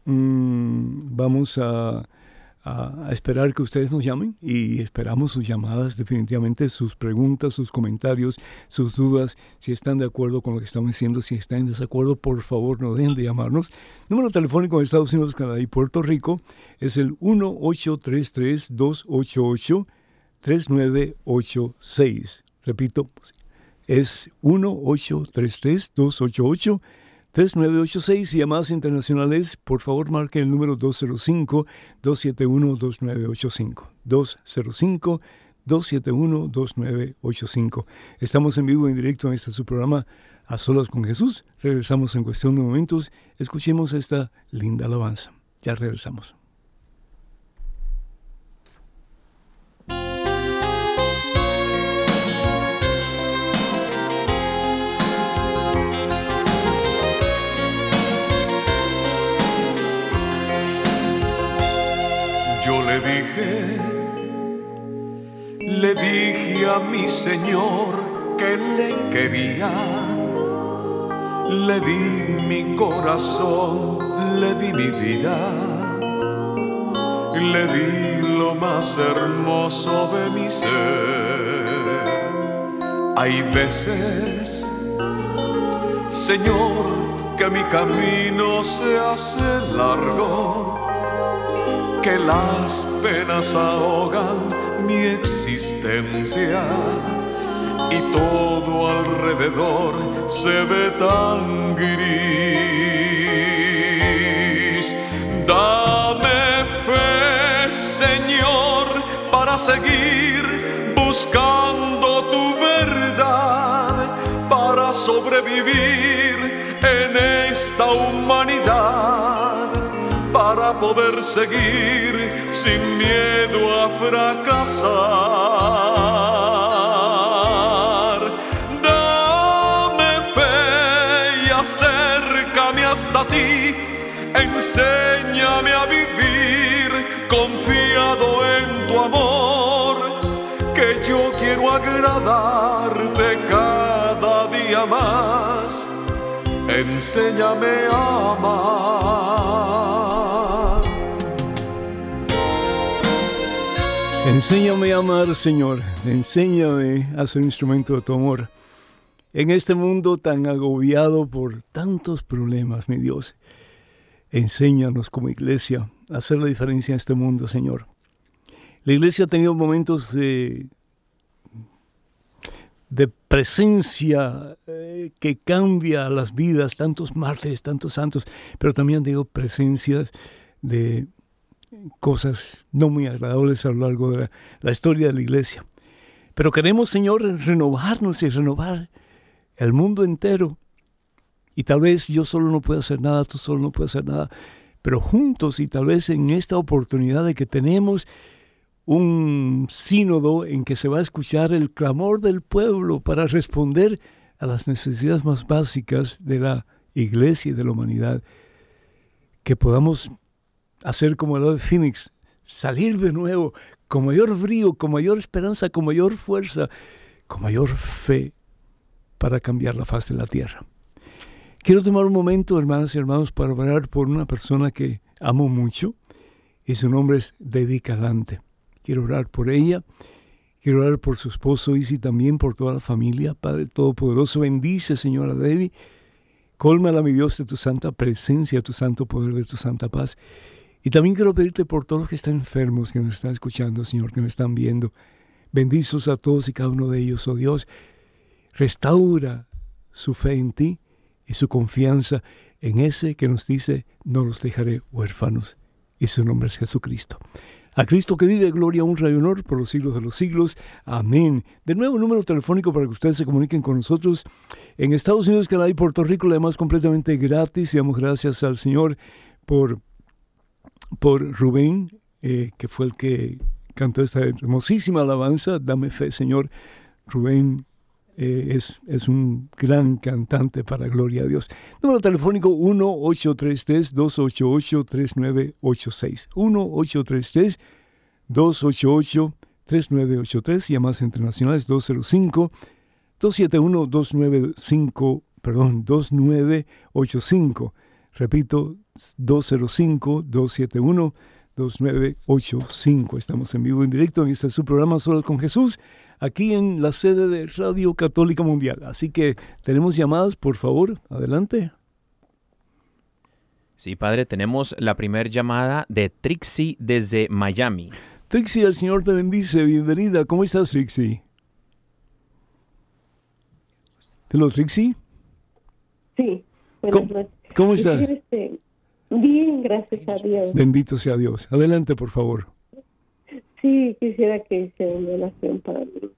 Mm, vamos a a, esperar que ustedes nos llamen y esperamos sus llamadas, definitivamente sus preguntas, sus comentarios, sus dudas, si están de acuerdo con lo que estamos diciendo, si están en desacuerdo, por favor no dejen de llamarnos. Número telefónico de Estados Unidos, Canadá y Puerto Rico es el 1-833-288-3986. Repito, es 1-833-288-3986. 3986 y llamadas internacionales, por favor marquen el número 205-271-2985. 205-271-2985. Estamos en vivo en directo en este su programa A Solas con Jesús. Regresamos en cuestión de momentos. Escuchemos esta linda alabanza. Ya regresamos. Le dije a mi Señor que le quería. Le di mi corazón, le di mi vida, le di lo más hermoso de mi ser. Hay veces, Señor, que mi camino se hace largo que las penas ahogan mi existencia y todo alrededor se ve tan gris. Dame fe, Señor, para seguir buscando tu verdad, para sobrevivir en esta humanidad poder seguir sin miedo a fracasar. Dame fe y acércame hasta ti, enséñame a vivir confiado en tu amor, que yo quiero agradarte cada día más. Enséñame a amar. Enséñame a amar, Señor. Enséñame a ser instrumento de tu amor. En este mundo tan agobiado por tantos problemas, mi Dios, enséñanos como iglesia a hacer la diferencia en este mundo, Señor. La iglesia ha tenido momentos de, presencia eh, que cambia las vidas, tantos mártires, tantos santos, pero también digo presencia de cosas no muy agradables a lo largo de la, historia de la iglesia. Pero queremos, Señor, renovarnos y renovar el mundo entero. Y tal vez yo solo no pueda hacer nada, tú solo no puedes hacer nada, pero juntos y tal vez en esta oportunidad de que tenemos un sínodo en que se va a escuchar el clamor del pueblo para responder a las necesidades más básicas de la iglesia y de la humanidad, que podamos hacer como el de Phoenix, salir de nuevo con mayor brío, con mayor esperanza, con mayor fuerza, con mayor fe para cambiar la faz de la tierra. Quiero tomar un momento, hermanas y hermanos, para orar por una persona que amo mucho y su nombre es Debbie Calante. Quiero orar por ella, quiero orar por su esposo y también por toda la familia. Padre Todopoderoso, bendice, Señora Debbie. Cólmala, mi Dios, de tu santa presencia, tu santo poder, de tu santa paz. Y también quiero pedirte por todos los que están enfermos, que nos están escuchando, Señor, que nos están viendo. Bendizos a todos y cada uno de ellos, oh Dios. Restaura su fe en ti y su confianza en ese que nos dice, no los dejaré huérfanos. Y su nombre es Jesucristo. A Cristo que vive, gloria, honra y honor por los siglos de los siglos. Amén. De nuevo, número telefónico para que ustedes se comuniquen con nosotros en Estados Unidos, Canadá y Puerto Rico, además completamente gratis. Damos gracias al Señor por, por Rubén, eh, que fue el que cantó esta hermosísima alabanza. Dame fe, Señor. Rubén eh, es, es, un gran cantante para gloria a Dios. Número telefónico 1-833-288-3986. 1-833-288-3983. Llamadas internacionales 205-271-295, perdón, 2985. Repito, 205-271-2985. Estamos en vivo en directo en este su programa Solo con Jesús aquí en la sede de Radio Católica Mundial. Así que tenemos llamadas, por favor, adelante. Sí, padre, tenemos la primera llamada de Trixie desde Miami. Trixie, el Señor te bendice, bienvenida. ¿Cómo estás, Trixie? ¿Hello, Trixie? Sí, ¿Cómo, ¿Cómo estás? Este, bien, gracias a Dios. Bendito sea Dios. Adelante, por favor. Sí, quisiera que hiciera una oración para mí,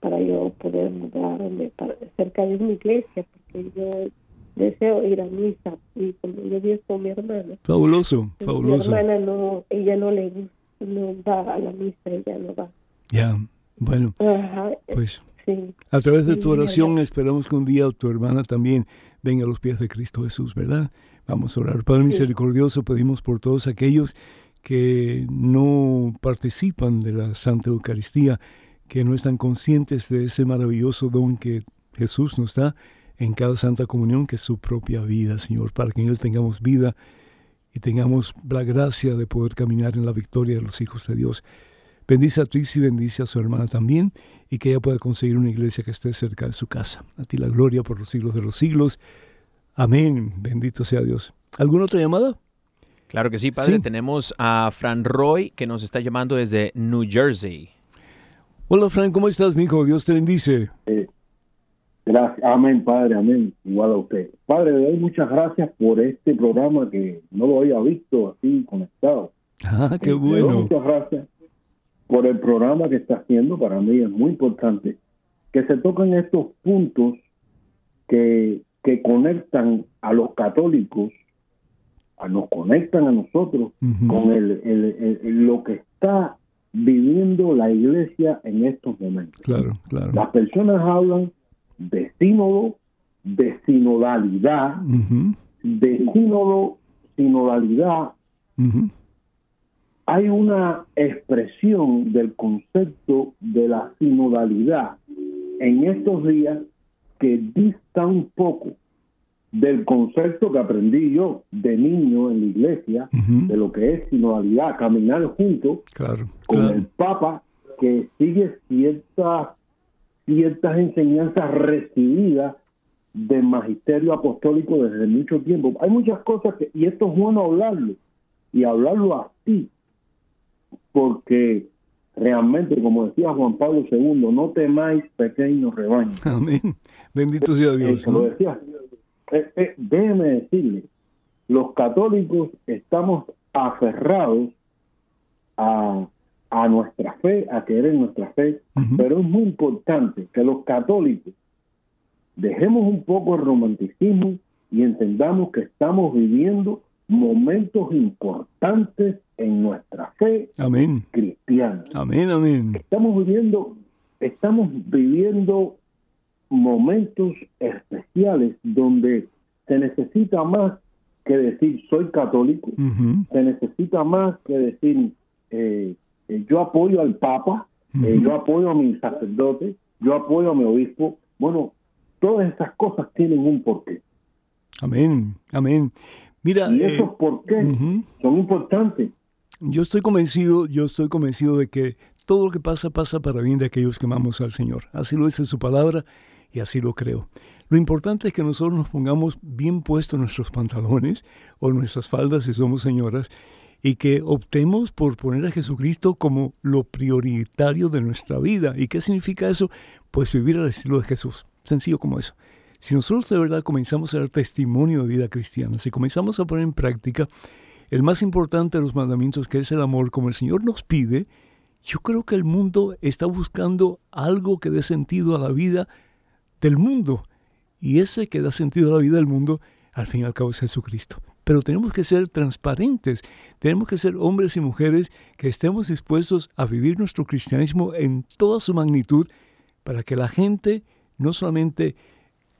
para yo poder mudarme para, cerca de mi iglesia, porque yo deseo ir a misa y como yo vivo con mi hermana. Fabuloso, fabuloso. Mi hermana no, ella no le no va a la misa, ella no va. Ya, bueno, Ajá, pues sí. a través de tu oración esperamos que un día tu hermana también venga a los pies de Cristo Jesús, ¿verdad? Vamos a orar. Padre misericordioso, pedimos por todos aquellos que no participan de la Santa Eucaristía, que no están conscientes de ese maravilloso don que Jesús nos da en cada Santa Comunión, que es su propia vida, Señor, para que en Él tengamos vida y tengamos la gracia de poder caminar en la victoria de los hijos de Dios. Bendice a Trixie, bendice a su hermana también, y que ella pueda conseguir una iglesia que esté cerca de su casa. A ti la gloria por los siglos de los siglos. Amén. Bendito sea Dios. ¿Alguna otra llamada? Claro que sí, padre. Sí. Tenemos a Fran Roy que nos está llamando desde New Jersey. Hola, Frank, ¿cómo estás, mijo? Dios te bendice. Gracias, amén, Padre, amén. Igual a usted. Padre, le doy muchas gracias por este programa que no lo había visto así conectado. Ah, qué Le doy bueno. muchas gracias por el programa que está haciendo. Para mí es muy importante que se toquen estos puntos que, que conectan a los católicos, a, nos conectan a nosotros con el, el- el- lo que está viviendo la iglesia en estos momentos. Claro, claro. Las personas hablan de sínodo, de sinodalidad, Ujú, de sínodo, sinodalidad. ujú. Hay una expresión del concepto de la sinodalidad en estos días que dista un poco del concepto que aprendí yo de niño en la iglesia, de lo que es sinodalidad, caminar juntos Claro, con claro. el Papa que sigue ciertas ciertas enseñanzas recibidas del magisterio apostólico desde mucho tiempo. Hay muchas cosas que, y esto es bueno hablarlo, y hablarlo así, porque realmente, como decía Juan Pablo II, no temáis pequeños rebaños. Amén. Bendito sea Dios. Lo ¿no? decía. Eh, eh, déjeme decirle, los católicos estamos aferrados a, a nuestra fe, a en nuestra fe, pero es muy importante que los católicos dejemos un poco el romanticismo y entendamos que estamos viviendo momentos importantes en nuestra fe Amén. cristiana Amén, amén. estamos viviendo estamos viviendo momentos especiales donde se necesita más que decir soy católico se necesita más que decir eh, eh, yo apoyo al papa eh, yo apoyo a mi sacerdote yo apoyo a mi obispo bueno todas esas cosas tienen un porqué Amén, amén. Mira, y esos porqués ujú. son importantes yo estoy convencido, yo estoy convencido de que todo lo que pasa pasa para bien de aquellos que amamos al Señor. Así lo dice su palabra y así lo creo. Lo importante es que nosotros nos pongamos bien puestos nuestros pantalones o nuestras faldas si somos señoras y que optemos por poner a Jesucristo como lo prioritario de nuestra vida. ¿Y qué significa eso? Pues vivir al estilo de Jesús. Sencillo como eso. Si nosotros de verdad comenzamos a dar testimonio de vida cristiana, si comenzamos a poner en práctica el más importante de los mandamientos, que es el amor, como el Señor nos pide, yo creo que el mundo está buscando algo que dé sentido a la vida del mundo. Y ese que da sentido a la vida del mundo, al fin y al cabo, es Jesucristo. Pero tenemos que ser transparentes, tenemos que ser hombres y mujeres que estemos dispuestos a vivir nuestro cristianismo en toda su magnitud para que la gente no solamente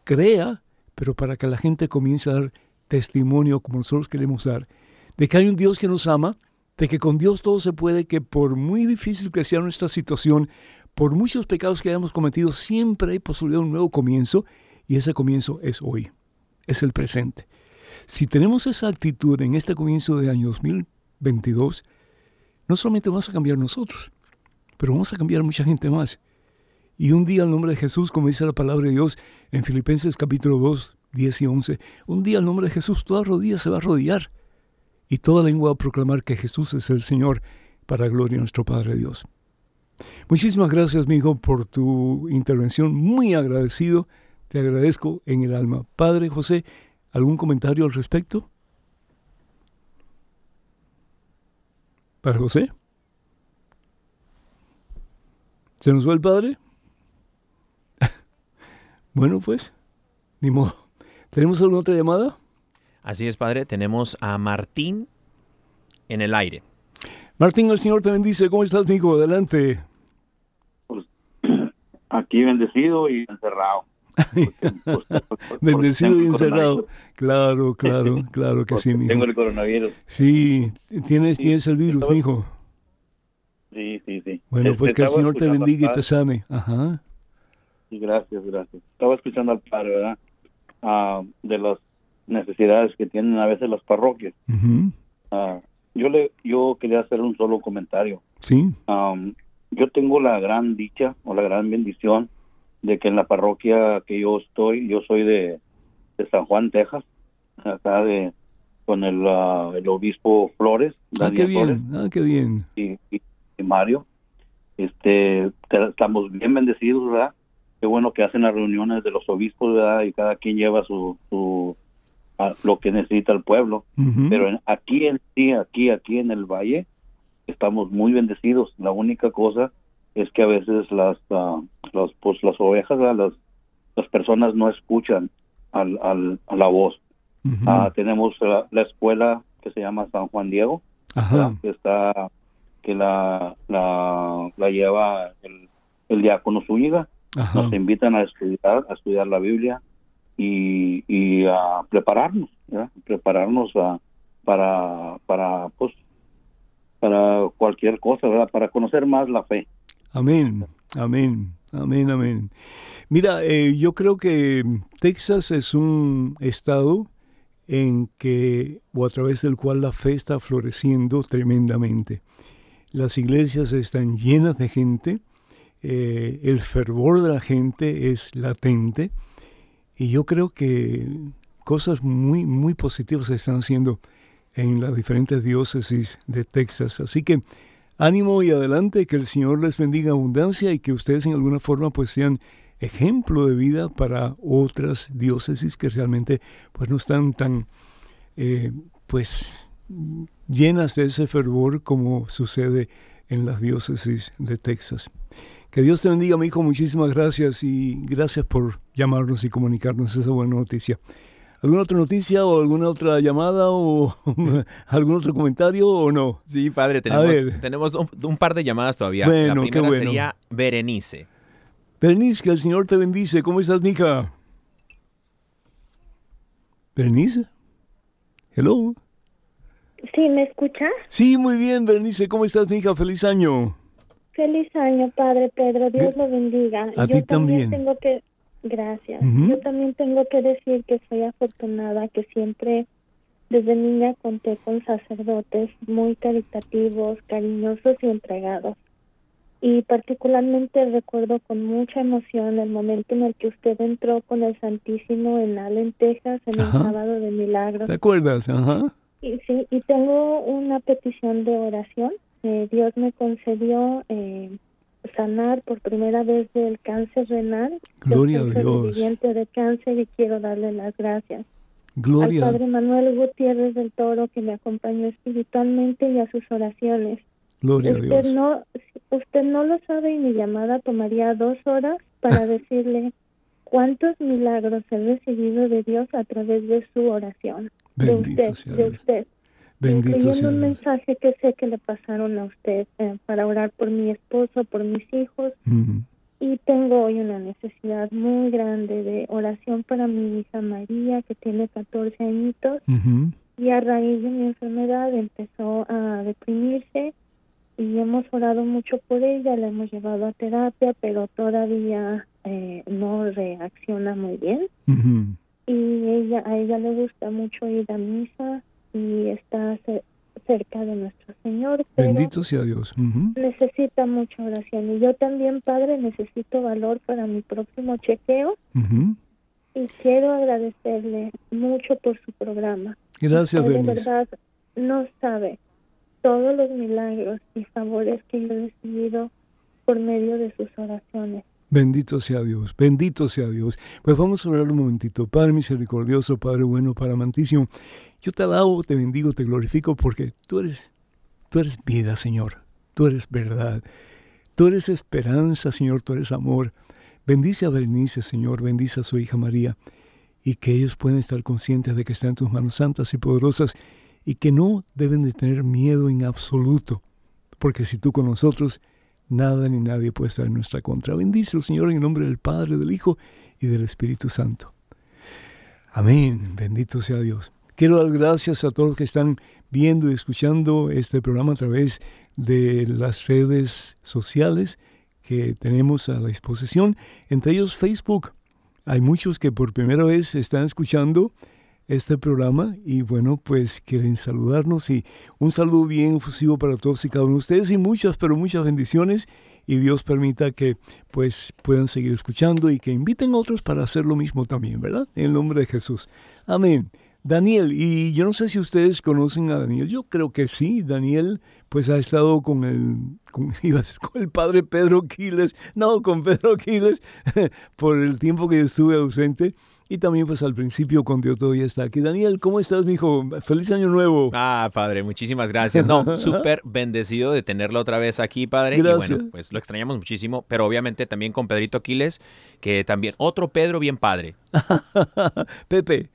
crea, pero para que la gente comience a dar testimonio como nosotros queremos dar, de que hay un Dios que nos ama, de que con Dios todo se puede, que por muy difícil que sea nuestra situación, por muchos pecados que hayamos cometido, siempre hay posibilidad de un nuevo comienzo y ese comienzo es hoy, es el presente. Si tenemos esa actitud en este comienzo de año 2022, no solamente vamos a cambiar nosotros, pero vamos a cambiar mucha gente más. Y un día al nombre de Jesús, como dice la palabra de Dios en Filipenses capítulo 2, 10 y 11, un día al nombre de Jesús toda rodilla se va a arrodillar y toda lengua a proclamar que Jesús es el Señor para gloria de nuestro Padre Dios. Muchísimas gracias, mi hijo, por tu intervención. Muy agradecido. Te agradezco en el alma. Padre José, ¿algún comentario al respecto? ¿Para José? ¿Se nos va el padre? bueno, pues, ni modo. ¿Tenemos alguna otra llamada? Así es, Padre. Tenemos a Martín en el aire. Martín, el Señor te bendice. ¿Cómo estás, hijo? Adelante. Pues, aquí bendecido y encerrado. Bendecido y encerrado. Claro, claro, claro que sí, mijo. Tengo el coronavirus. Sí, tienes, tienes el virus, Estaba- mijo. Sí, sí, sí. Bueno, Este, pues que el Señor te bendiga y te sane. Ajá. Sí, gracias, gracias. Estaba escuchando al padre, ¿verdad? Ah, de las necesidades que tienen a veces las parroquias. Ah, yo le, yo quería hacer un solo comentario. Sí. Yo tengo la gran dicha o la gran bendición de que en la parroquia que yo estoy, yo soy de, de San Juan, Texas, acá de con el, el obispo Flores, Ah, qué Daniel Flores bien. Ah, qué bien. y, y- y Mario. Este, te- estamos bien bendecidos, ¿verdad? Qué bueno que hacen las reuniones de los obispos, ¿verdad? Y cada quien lleva su, su a- lo que necesita el pueblo. Pero en- aquí en sí, aquí, aquí en el valle, estamos muy bendecidos. La única cosa es que a veces las, ah, las, pues las ovejas, las, las personas no escuchan al, al, a la voz. Ah, tenemos la, la escuela que se llama San Juan Diego, que está que la la, la lleva el, el diácono Zúñiga Ajá. nos invitan a estudiar a estudiar la Biblia y, a prepararnos prepararnos a, para para pues para cualquier cosa verdad para conocer más la fe Amén, amén, amén, amén. Mira, eh, yo creo que Texas es un estado en que, o a través del cual la fe está floreciendo tremendamente. Las iglesias están llenas de gente, eh, el fervor de la gente es latente, y yo creo que cosas muy, muy positivas se están haciendo en las diferentes diócesis de Texas. Así que ánimo y adelante, que el Señor les bendiga abundancia y que ustedes en alguna forma pues sean ejemplo de vida para otras diócesis que realmente pues no están tan eh, pues llenas de ese fervor como sucede en las diócesis de Texas. Que Dios te bendiga, mi hijo. Muchísimas gracias y gracias por llamarnos y comunicarnos esa buena noticia. ¿Alguna otra noticia o alguna otra llamada o algún otro comentario o no? Sí, Padre, tenemos, tenemos un, un par de llamadas todavía. Bueno, la qué primera bueno. sería Berenice. Berenice, que el Señor te bendice. ¿Cómo estás, mija? Berenice. Hello. Sí, ¿me escucha? Sí, muy bien, Berenice. ¿Cómo estás, mija? Feliz año. Feliz año, Padre Pedro. Dios lo bendiga. A Yo ti también. tengo que, gracias. Yo también tengo que decir que soy afortunada, que siempre desde niña conté con sacerdotes muy caritativos, cariñosos y entregados. Y particularmente recuerdo con mucha emoción el momento en el que usted entró con el Santísimo en Allen, Texas, en Ajá. el sábado de milagros. ¿Te acuerdas? Ajá. Y, sí, y tengo una petición de oración. Eh, Dios me concedió eh, sanar por primera vez del cáncer renal. Yo Gloria a soy Dios. sobreviviente de cáncer y quiero darle las gracias. Gloria. Al Padre Manuel Gutiérrez del Toro que me acompañó espiritualmente y a sus oraciones. Gloria a Usted Dios. no, usted no lo sabe y mi llamada tomaría dos horas para decirle cuántos milagros he recibido de Dios a través de su oración. De Bendito usted, sea de Dios. usted. Bendito sea un mensaje que sé que le pasaron a usted eh, para orar por mi esposo, por mis hijos. Ujú. Y tengo hoy una necesidad muy grande de oración para mi hija María, que tiene 14 añitos, y a raíz de mi enfermedad empezó a deprimirse y hemos orado mucho por ella, la hemos llevado a terapia, pero todavía eh, no reacciona muy bien. Y ella a ella le gusta mucho ir a misa y está ce- cerca de nuestro Señor, Bendito sea Dios. Necesita mucha oración y yo también, Padre, necesito valor para mi próximo chequeo y quiero agradecerle mucho por su programa. Gracias, de verdad no sabe todos los milagros y favores que yo he recibido por medio de sus oraciones. Bendito sea Dios, bendito sea Dios. Pues vamos a orar un momentito. Padre misericordioso, Padre bueno, Padre amantísimo, yo te alabo, te bendigo, te glorifico porque tú eres, tú eres vida, Señor. Tú eres verdad. Tú eres esperanza, Señor, tú eres amor. Bendice a Berenice, Señor, bendice a su hija María y que ellos puedan estar conscientes de que están en tus manos santas y poderosas y que no deben de tener miedo en absoluto, porque si tú con nosotros, nada ni nadie puede estar en nuestra contra. Bendice Señor en el nombre del Padre, del Hijo y del Espíritu Santo. Amén, bendito sea Dios. Quiero dar gracias a todos los que están viendo y escuchando este programa a través de las redes sociales que tenemos a la disposición, entre ellos Facebook. Hay muchos que por primera vez están escuchando este programa y bueno, pues quieren saludarnos y un saludo bien efusivo para todos y cada uno de ustedes y muchas, pero muchas bendiciones y Dios permita que pues puedan seguir escuchando y que inviten a otros para hacer lo mismo también, ¿verdad? En el nombre de Jesús. Amén. Daniel, y yo no sé si ustedes conocen a Daniel, yo creo que sí, Daniel pues ha estado con el, con, iba a ser con el padre Pedro Quiles, no, con Pedro Quiles, por el tiempo que yo estuve ausente, y también pues al principio cuando yo todavía está aquí. Daniel, ¿cómo estás, mijo? Feliz año nuevo. Ah, padre, muchísimas gracias. No, súper bendecido de tenerlo otra vez aquí, padre. Gracias. Y bueno, pues lo extrañamos muchísimo, pero obviamente también con Pedrito Quiles, que también, otro Pedro bien padre. Pepe.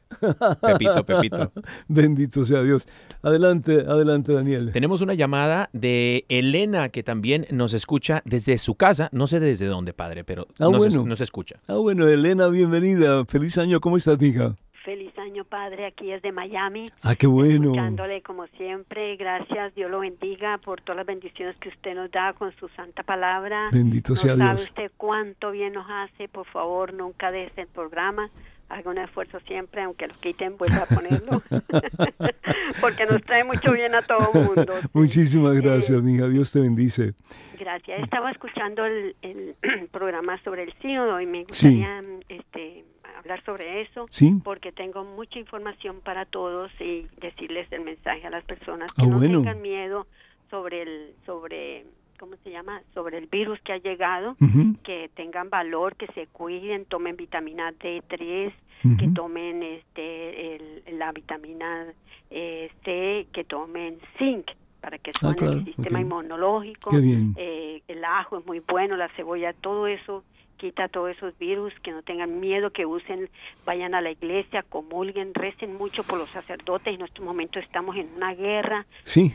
Pepito, Pepito. Bendito sea Dios. Adelante, adelante, Daniel. Tenemos una llamada de Elena que también nos escucha desde su casa, no sé desde dónde, padre, pero Ah, nos, es- bueno. nos escucha. Ah, bueno, Elena, bienvenida. Feliz año. ¿Cómo estás, mija? Feliz año, Padre. Aquí es de Miami. Ah, qué bueno. Escuchándole como siempre. Gracias. Dios lo bendiga por todas las bendiciones que usted nos da con su santa palabra. Bendito no sea sabe Dios. usted cuánto bien nos hace. Por favor, nunca deje el programa. Haga un esfuerzo siempre, aunque lo quiten, vuelva a ponerlo. Porque nos trae mucho bien a todo el mundo. Muchísimas Eh, gracias, mija. Dios te bendice. Gracias. Estaba escuchando el, el programa sobre el sínodo y me Sí. gustaría este, hablar sobre eso Sí. porque tengo mucha información para todos y decirles el mensaje a las personas que Ah, no bueno. tengan miedo sobre el sobre ¿cómo se llama? sobre el virus que ha llegado, que tengan valor, que se cuiden, tomen vitamina D3, que tomen este el- la vitamina eh, C, que tomen zinc para que Ah, suene claro, el sistema ok. inmunológico, Qué bien. eh, el ajo es muy bueno, la cebolla, todo eso quita todos esos virus, que no tengan miedo, que usen, vayan a la iglesia, comulguen, recen mucho por los sacerdotes. En este momento estamos en una guerra. Sí,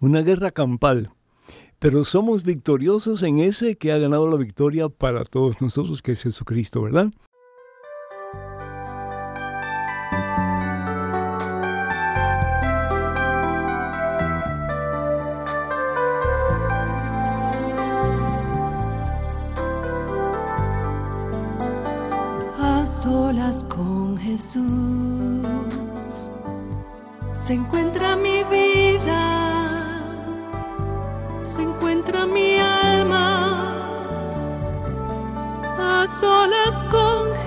una guerra campal. Pero somos victoriosos en ese que ha ganado la victoria para todos nosotros, que es Jesucristo, ¿verdad? a solas con Jesús se encuentra mi vida,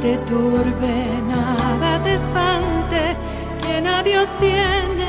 te turbe, nada te espante, quien a Dios tiene